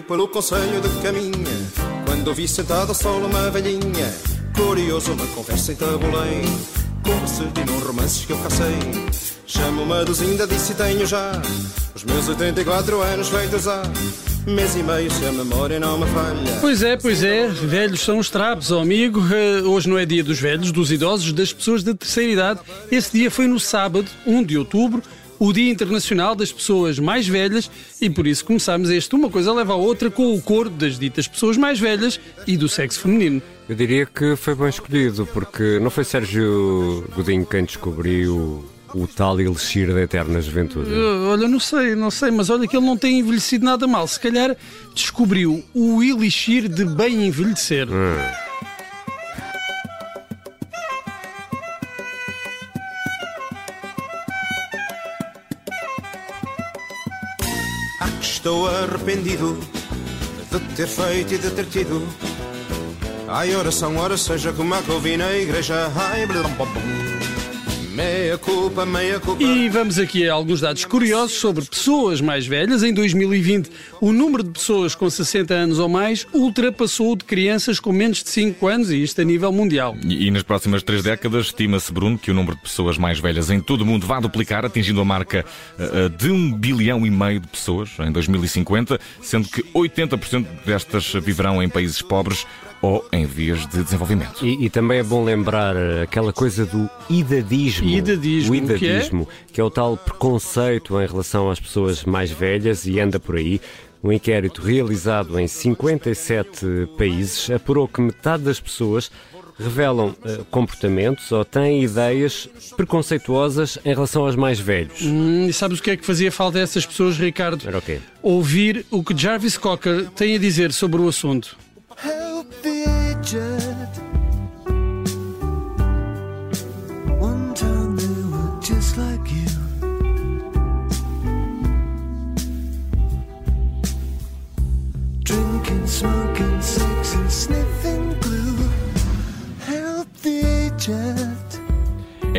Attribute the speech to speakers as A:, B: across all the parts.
A: pelo conselho de caminha Quando vi sentada sol uma velhinha Curioso uma conversa entabulei Como se de num romances que eu cacei Chamo-me Duzinda, disse tenho já Os meus 84 anos feitos há Mês e meio se a memória não me falha.
B: Pois é, pois é, velhos são os trapos, amigo. Eh, Hoje não é dia dos velhos, dos idosos, das pessoas de terceira idade. Esse dia foi no sábado, 1 de outubro, o Dia Internacional das Pessoas Mais Velhas, e por isso começámos este Uma Coisa Leva a Outra com o coro das ditas pessoas mais velhas e do sexo feminino.
C: Eu diria que foi bem escolhido, porque não foi Sérgio Godinho quem descobriu o tal elixir da eterna juventude.
B: Olha, não sei, não sei, mas olha que ele não tem envelhecido nada mal. Se calhar descobriu o elixir de bem envelhecer.
A: Ah, estou arrependido de ter feito e de ter tido. Ai, oração, ora seja como a que ouvi na igreja. Ai, blum, bum, bum. Meia culpa, meia culpa.
B: E vamos aqui a alguns dados curiosos sobre pessoas mais velhas. Em 2020, o número de pessoas com 60 anos ou mais ultrapassou o de crianças com menos de 5 anos, e isto a nível mundial.
D: E, e nas próximas três décadas, estima-se, Bruno, que o número de pessoas mais velhas em todo o mundo vai duplicar, atingindo a marca eh, de um bilhão e meio de pessoas em 2050, sendo que 80% destas viverão em países pobres ou em vias de desenvolvimento.
C: E, e também é bom lembrar aquela coisa do idadismo.
B: Idadismo,
C: O
B: que é?
C: idadismo, que é o tal preconceito em relação às pessoas mais velhas e anda por aí. Um inquérito realizado em 57 países apurou que metade das pessoas revelam eh, comportamentos ou têm ideias preconceituosas em relação aos mais velhos.
B: Hum, e sabes o que é que fazia falta a essas pessoas, Ricardo?
C: Era o quê?
B: Ouvir o que Jarvis Cocker tem a dizer sobre o assunto.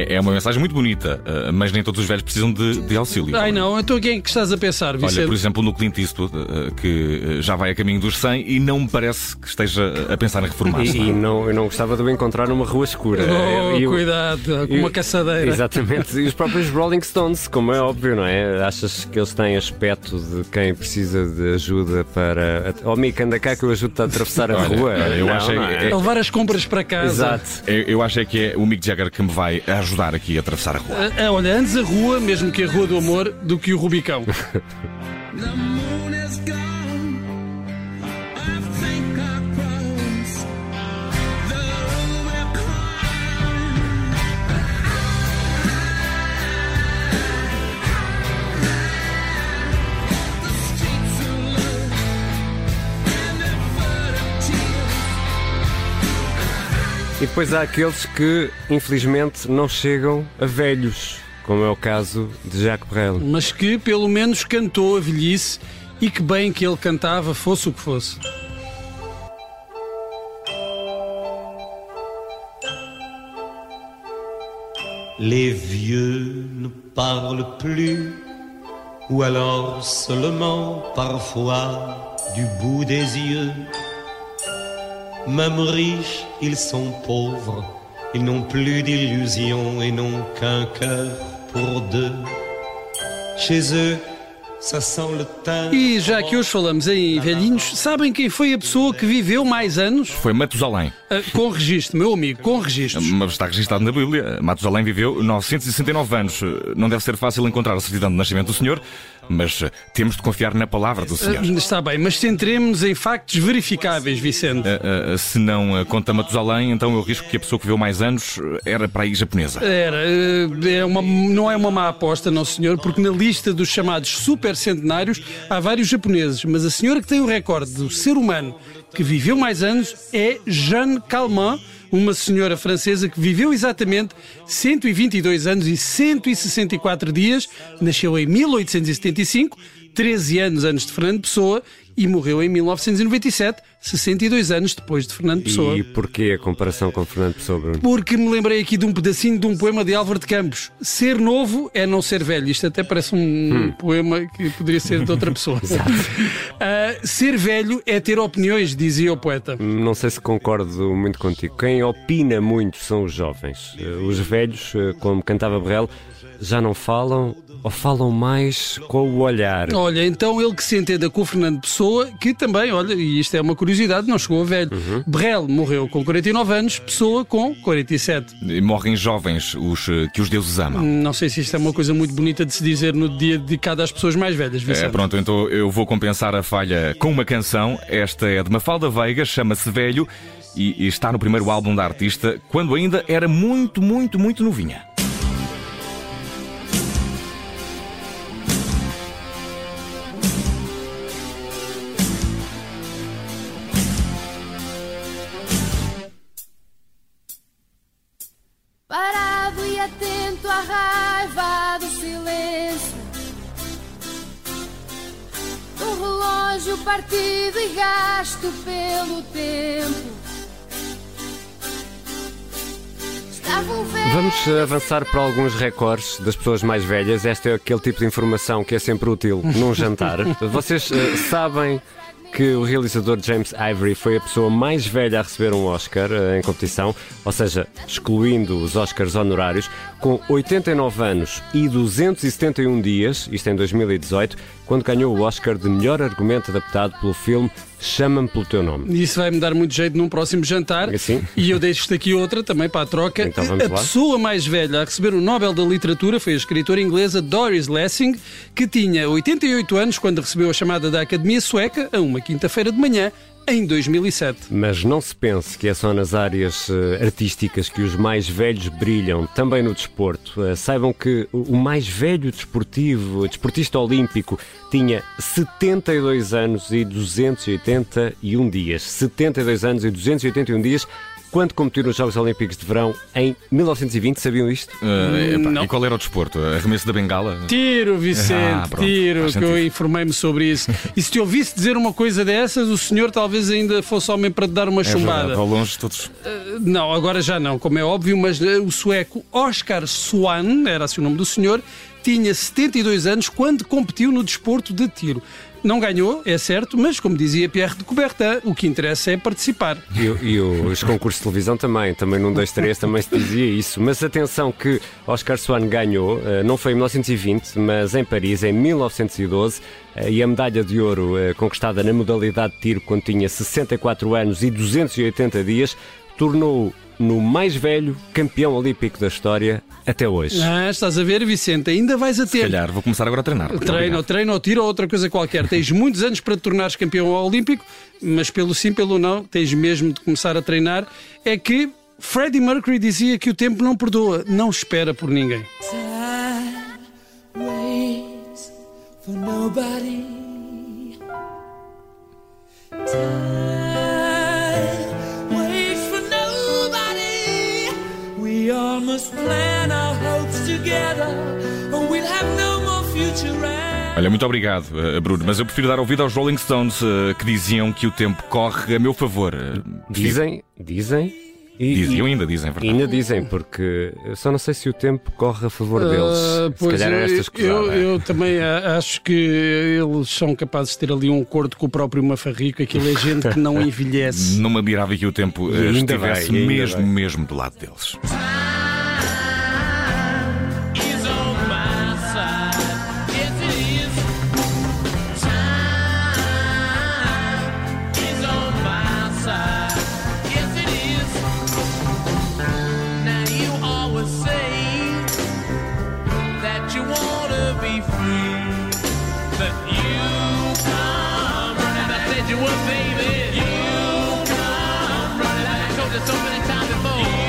D: É, é uma mensagem muito bonita, eh, mas nem todos os velhos precisam de, de auxílio.
B: Ai não, então quem é que estás a pensar, Vicente?
D: Olha, por exemplo, no Clint Eastwood, eh, que eh, já vai a caminho dos 100 e não me parece que esteja a pensar em reformar-se.
C: E, e não, eu não gostava de o encontrar numa rua escura.
B: Oh,
C: E o-
B: cuidado, com uma caçadeira.
C: Exatamente. E os próprios Rolling Stones, como é óbvio, não é? Achas que eles têm aspecto de quem precisa de ajuda para. Oh, Mico, anda cá que eu ajudo-te a atravessar a
D: Olha,
C: rua.
D: olha, eu
C: Não,
D: achei-
C: não
D: é-
B: A levar as compras para casa.
C: Exato.
D: Eu, eu acho é que é o Mick Jagger que me vai ajudar aqui a atravessar a rua.
B: Ah, olha, antes a rua, mesmo que a Rua do Amor, do que o Rubicão.
C: E depois há aqueles que, infelizmente, não chegam a velhos, como é o caso de Jacques Brel.
B: Mas que pelo menos cantou a velhice e que bem que ele cantava, fosse o que fosse.
E: Les vieux ne parlent plus, ou alors seulement parfois du bout des yeux. Même riches, ils sont pauvres, ils n'ont plus d'illusions et n'ont qu'un cœur pour deux. Chez eux.
B: E já que hoje falamos em velhinhos, sabem quem foi a pessoa que viveu mais anos?
D: Foi Matusalém,
B: Ah, com registro, meu amigo, com registros.
D: mas está registado na Bíblia. Matusalém viveu 969 anos. Não deve ser fácil encontrar a certidão de nascimento do senhor, mas eh, temos de confiar na palavra do senhor.
B: Ah, Está bem, mas centremos em factos verificáveis, Vicente.
D: Eh, eh, se não eh, conta Matusalém, então eu risco que a pessoa que viveu mais anos eh, era para aí japonesa.
B: Era, eh, é uma, não é uma má aposta, não senhor, porque na lista dos chamados super centenários há vários japoneses, mas a senhora que tem o recorde do ser humano que viveu mais anos é Jeanne Calment, uma senhora francesa que viveu exatamente 122 anos e 164 dias, nasceu em 1875, 13 anos antes de Fernando Pessoa e morreu em 1997, 62 anos depois de Fernando Pessoa.
C: E porquê a comparação com Fernando Pessoa, Bruno?
B: Porque me lembrei aqui de um pedacinho de um poema de Álvaro de Campos. Ser novo é não ser velho. Isto até parece um poema que poderia ser de outra pessoa. Ah, ser velho é ter opiniões, dizia o poeta.
C: Não sei se concordo muito contigo. Quem opina muito são os jovens. Eh, Os velhos, eh, como cantava Berrel, já não falam ou falam mais com o olhar.
B: Olha, então ele que se entenda com o Fernando Pessoa, que também, olha, e isto é uma curiosidade, não chegou a velho. Berrel morreu com 49 anos, Pessoa com 47.
D: E Morrem jovens os eh, que os deuses amam.
B: Não sei se isto é uma coisa muito bonita de se dizer no dia dedicado às pessoas mais velhas,
D: É,
B: Vicente.
D: pronto, então eu vou compensar a falha com uma canção. Esta é de Mafalda Veiga, chama-se Velho e, e está no primeiro álbum da artista, quando ainda era muito, muito, muito novinha.
F: Relógio partido e gasto pelo tempo.
C: Vamos avançar para alguns recordes das pessoas mais velhas. Este é aquele tipo de informação que é sempre útil num jantar. Vocês eh, sabem que o realizador James Ivory foi a pessoa mais velha a receber um Oscar eh, em competição, ou seja, excluindo os Oscars honorários, com 89 anos e 271 dias, isto em 2018, quando ganhou o Oscar de melhor argumento adaptado pelo filme Chama-me pelo teu nome.
B: Isso vai-me dar muito jeito num próximo jantar.
C: Assim?
B: E eu deixo-te aqui outra também para a troca.
C: Então vamos
B: a
C: lá.
B: pessoa mais velha a receber o Nobel da Literatura foi a escritora inglesa Doris Lessing, que tinha 88 anos quando recebeu a chamada da Academia Sueca a uma quinta-feira de manhã em 2007.
C: Mas não se pense que é só nas áreas eh, artísticas que os mais velhos brilham, também no desporto. Eh, saibam que o o mais velho desportivo, desportista olímpico, tinha 72 anos e 281 dias. 72 anos e 281 dias. Quando competiu nos Jogos Olímpicos de Verão em 1920, sabiam isto?
D: Eh, epá,
B: não.
D: E qual era o desporto? Arremesso da bengala?
B: Tiro, Vicente,
D: Ah, pronto,
B: tiro, que eu informei-me sobre isso. E se te ouvisse dizer uma coisa dessas, o senhor talvez ainda fosse homem para te dar uma
D: É
B: chumbada.
D: verdade, ao longe todos.
B: Não, agora já não, como é óbvio, mas eh, o sueco Oscar Swan, era assim o nome do senhor, tinha 72 anos quando competiu no desporto de tiro. Não ganhou, é certo, mas como dizia Pierre de Coubertin, o que interessa é participar.
C: E, e os concursos de televisão também, também num 2, 3 também se dizia isso. Mas atenção que Oscar Swan ganhou, eh, não foi em 1920, mas em Paris, em 1912, eh, e a medalha de ouro eh, conquistada na modalidade de tiro quando tinha 64 anos e 280 dias, tornou-o no mais velho campeão olímpico da história até hoje.
B: Ah, estás a ver, Vicente, ainda vais a
D: Se
B: ter.
D: calhar vou começar agora a treinar.
B: Treino, treino, ou tiro ou outra coisa qualquer. Tens muitos anos para te tornares campeão olímpico, mas pelo sim, pelo não, tens mesmo de começar a treinar. É que Freddie Mercury dizia que o tempo não perdoa, não espera por ninguém.
G: Time waits for nobody.
D: Olha, muito obrigado, eh, Bruno, mas eu prefiro dar ouvido aos Rolling Stones eh, que diziam que o tempo corre a meu favor. Eh,
C: Dizem, dizem. E,
D: Diziam
C: e-
D: ainda, dizem, é verdade.
C: ainda dizem, porque eu só não sei se o tempo corre a favor deles.
B: Ah,
C: se
B: pois
C: calhar
B: eu,
C: era esta
B: eu,
C: escusada.
B: eu também acho que eles são capazes de ter ali um acordo com o próprio Mafarrico. Aquilo é gente que não envelhece.
D: Não me admirava que o tempo
C: E
D: estivesse
C: vai,
D: mesmo,
C: vai.
D: mesmo do lado deles.
G: Oh.